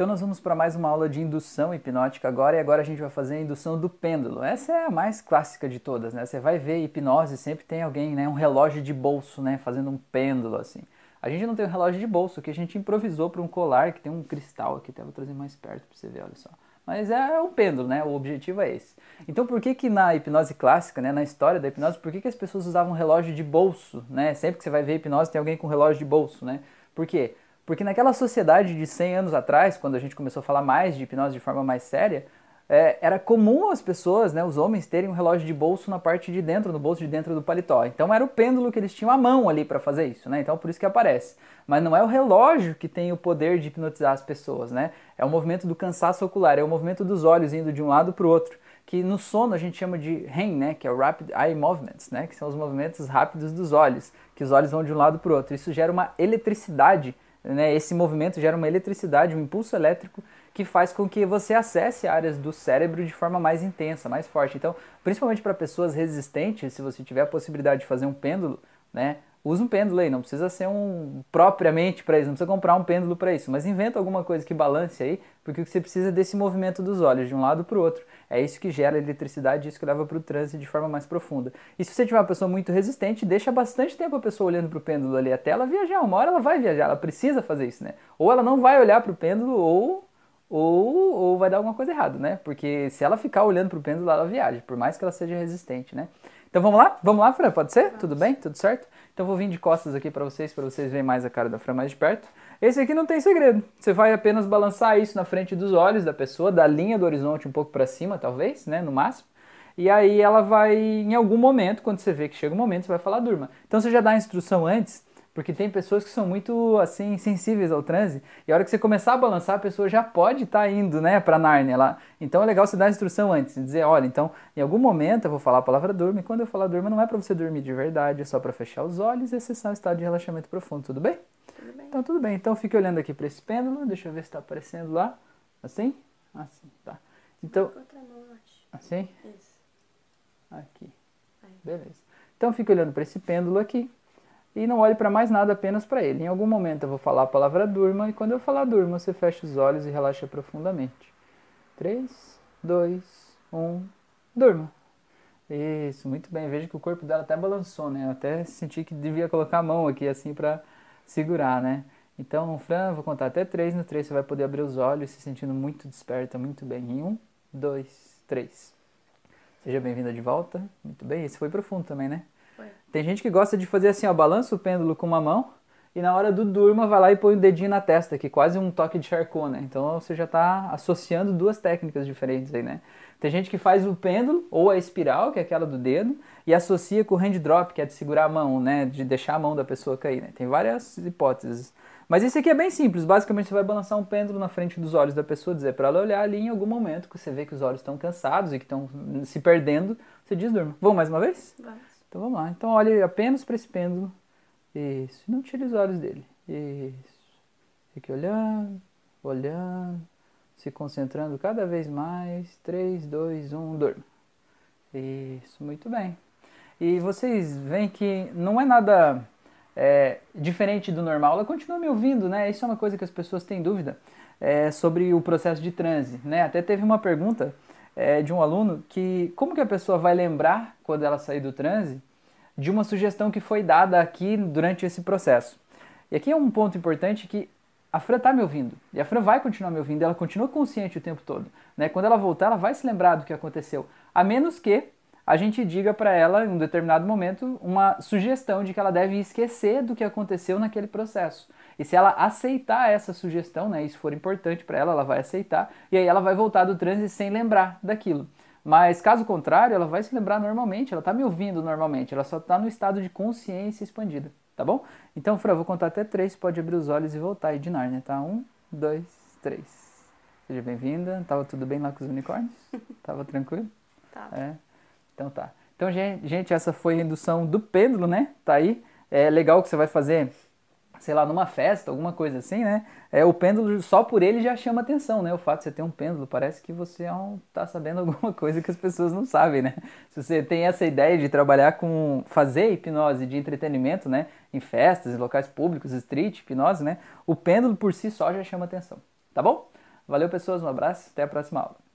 Então nós vamos para mais uma aula de indução hipnótica agora e agora a gente vai fazer a indução do pêndulo. Essa é a mais clássica de todas, né? Você vai ver hipnose, sempre tem alguém, né, um relógio de bolso, né, fazendo um pêndulo assim. A gente não tem um relógio de bolso, que a gente improvisou para um colar que tem um cristal aqui, até vou trazer mais perto para você ver, olha só. Mas é um pêndulo, né? O objetivo é esse. Então, por que que na hipnose clássica, né, na história da hipnose, por que que as pessoas usavam relógio de bolso, né? Sempre que você vai ver hipnose tem alguém com relógio de bolso, né? Por quê? Porque naquela sociedade de 100 anos atrás, quando a gente começou a falar mais de hipnose de forma mais séria, é, era comum as pessoas, né, os homens, terem um relógio de bolso na parte de dentro, no bolso de dentro do paletó. Então era o pêndulo que eles tinham à mão ali para fazer isso, né? Então por isso que aparece. Mas não é o relógio que tem o poder de hipnotizar as pessoas, né? É o movimento do cansaço ocular, é o movimento dos olhos indo de um lado para o outro, que no sono a gente chama de REM, né? Que é o Rapid Eye Movements, né? Que são os movimentos rápidos dos olhos, que os olhos vão de um lado para o outro. Isso gera uma eletricidade né, esse movimento gera uma eletricidade, um impulso elétrico que faz com que você acesse áreas do cérebro de forma mais intensa, mais forte. Então, principalmente para pessoas resistentes, se você tiver a possibilidade de fazer um pêndulo, né, usa um pêndulo aí, não precisa ser um propriamente para isso, não precisa comprar um pêndulo para isso, mas inventa alguma coisa que balance aí, porque o que você precisa é desse movimento dos olhos de um lado para o outro. É isso que gera eletricidade, isso que leva para o trânsito de forma mais profunda. E se você tiver uma pessoa muito resistente, deixa bastante tempo a pessoa olhando para o pêndulo ali até ela viajar. Uma hora ela vai viajar, ela precisa fazer isso, né? Ou ela não vai olhar para o pêndulo, ou ou, ou vai dar alguma coisa errada, né? Porque se ela ficar olhando para o pêndulo, ela viaja, por mais que ela seja resistente, né? Então vamos lá? Vamos lá, Fran? Pode ser? Tudo bem? Tudo certo? Então vou vir de costas aqui para vocês, para vocês verem mais a cara da Fran mais de perto. Esse aqui não tem segredo. Você vai apenas balançar isso na frente dos olhos da pessoa, da linha do horizonte um pouco para cima, talvez, né, no máximo. E aí ela vai, em algum momento, quando você vê que chega o momento, você vai falar durma. Então você já dá a instrução antes porque tem pessoas que são muito assim sensíveis ao transe e a hora que você começar a balançar a pessoa já pode estar tá indo, né, para Nárnia lá. Então é legal você dar a instrução antes, dizer, olha, então em algum momento eu vou falar a palavra durma e quando eu falar durma não é para você dormir de verdade, é só para fechar os olhos e acessar o estado de relaxamento profundo, tudo bem? Tudo bem. Então tudo bem. Então fique olhando aqui para esse pêndulo, deixa eu ver se está aparecendo lá. Assim? Assim, tá. Então, assim? Isso. Aqui. Beleza. Então fique olhando para esse pêndulo aqui e não olhe para mais nada, apenas para ele. Em algum momento eu vou falar a palavra durma e quando eu falar durma, você fecha os olhos e relaxa profundamente. 3, 2, 1, durma. Isso, muito bem. Veja que o corpo dela até balançou, né? Eu até senti que devia colocar a mão aqui assim para segurar, né? Então, Fran, vou contar até três. No três você vai poder abrir os olhos se sentindo muito desperta, muito bem. Em um, dois, três. Seja bem-vinda de volta. Muito bem. Esse foi profundo também, né? Tem gente que gosta de fazer assim, ó, balança o pêndulo com uma mão e na hora do durma vai lá e põe o dedinho na testa, que é quase um toque de Charcot, né? Então você já está associando duas técnicas diferentes aí, né? Tem gente que faz o pêndulo ou a espiral, que é aquela do dedo, e associa com o hand drop, que é de segurar a mão, né? De deixar a mão da pessoa cair, né? Tem várias hipóteses. Mas esse aqui é bem simples. Basicamente você vai balançar um pêndulo na frente dos olhos da pessoa, dizer para ela olhar ali em algum momento que você vê que os olhos estão cansados e que estão se perdendo, você diz durma. Vamos mais uma vez? Vamos. Então vamos lá. Então olhe apenas para esse pêndulo. Isso. Não tire os olhos dele. Isso. Fique olhando, olhando, se concentrando cada vez mais. 3, 2, 1, durma. Isso, muito bem. E vocês veem que não é nada é, diferente do normal. Ela continua me ouvindo, né? Isso é uma coisa que as pessoas têm dúvida é, sobre o processo de transe, né? Até teve uma pergunta é, de um aluno que como que a pessoa vai lembrar quando ela sair do transe de uma sugestão que foi dada aqui durante esse processo. E aqui é um ponto importante que a Fran está me ouvindo e a Fran vai continuar me ouvindo, ela continua consciente o tempo todo. Né? Quando ela voltar, ela vai se lembrar do que aconteceu, a menos que a gente diga para ela, em um determinado momento, uma sugestão de que ela deve esquecer do que aconteceu naquele processo. E se ela aceitar essa sugestão, né, isso for importante para ela, ela vai aceitar, e aí ela vai voltar do transe sem lembrar daquilo. Mas caso contrário, ela vai se lembrar normalmente, ela está me ouvindo normalmente, ela só está no estado de consciência expandida, tá bom? Então, Fran, vou contar até três, pode abrir os olhos e voltar aí de Nárnia, tá? Um, dois, três. Seja bem-vinda. Tava tudo bem lá com os unicórnios? Tava tranquilo? Tá. É. Então tá. Então, gente, essa foi a indução do pêndulo, né? Tá aí. É legal que você vai fazer sei lá, numa festa, alguma coisa assim, né? É, o pêndulo, só por ele já chama atenção, né? O fato de você ter um pêndulo, parece que você é um, tá sabendo alguma coisa que as pessoas não sabem, né? Se você tem essa ideia de trabalhar com, fazer hipnose de entretenimento, né? Em festas, em locais públicos, street, hipnose, né? O pêndulo por si só já chama atenção, tá bom? Valeu, pessoas, um abraço, até a próxima aula.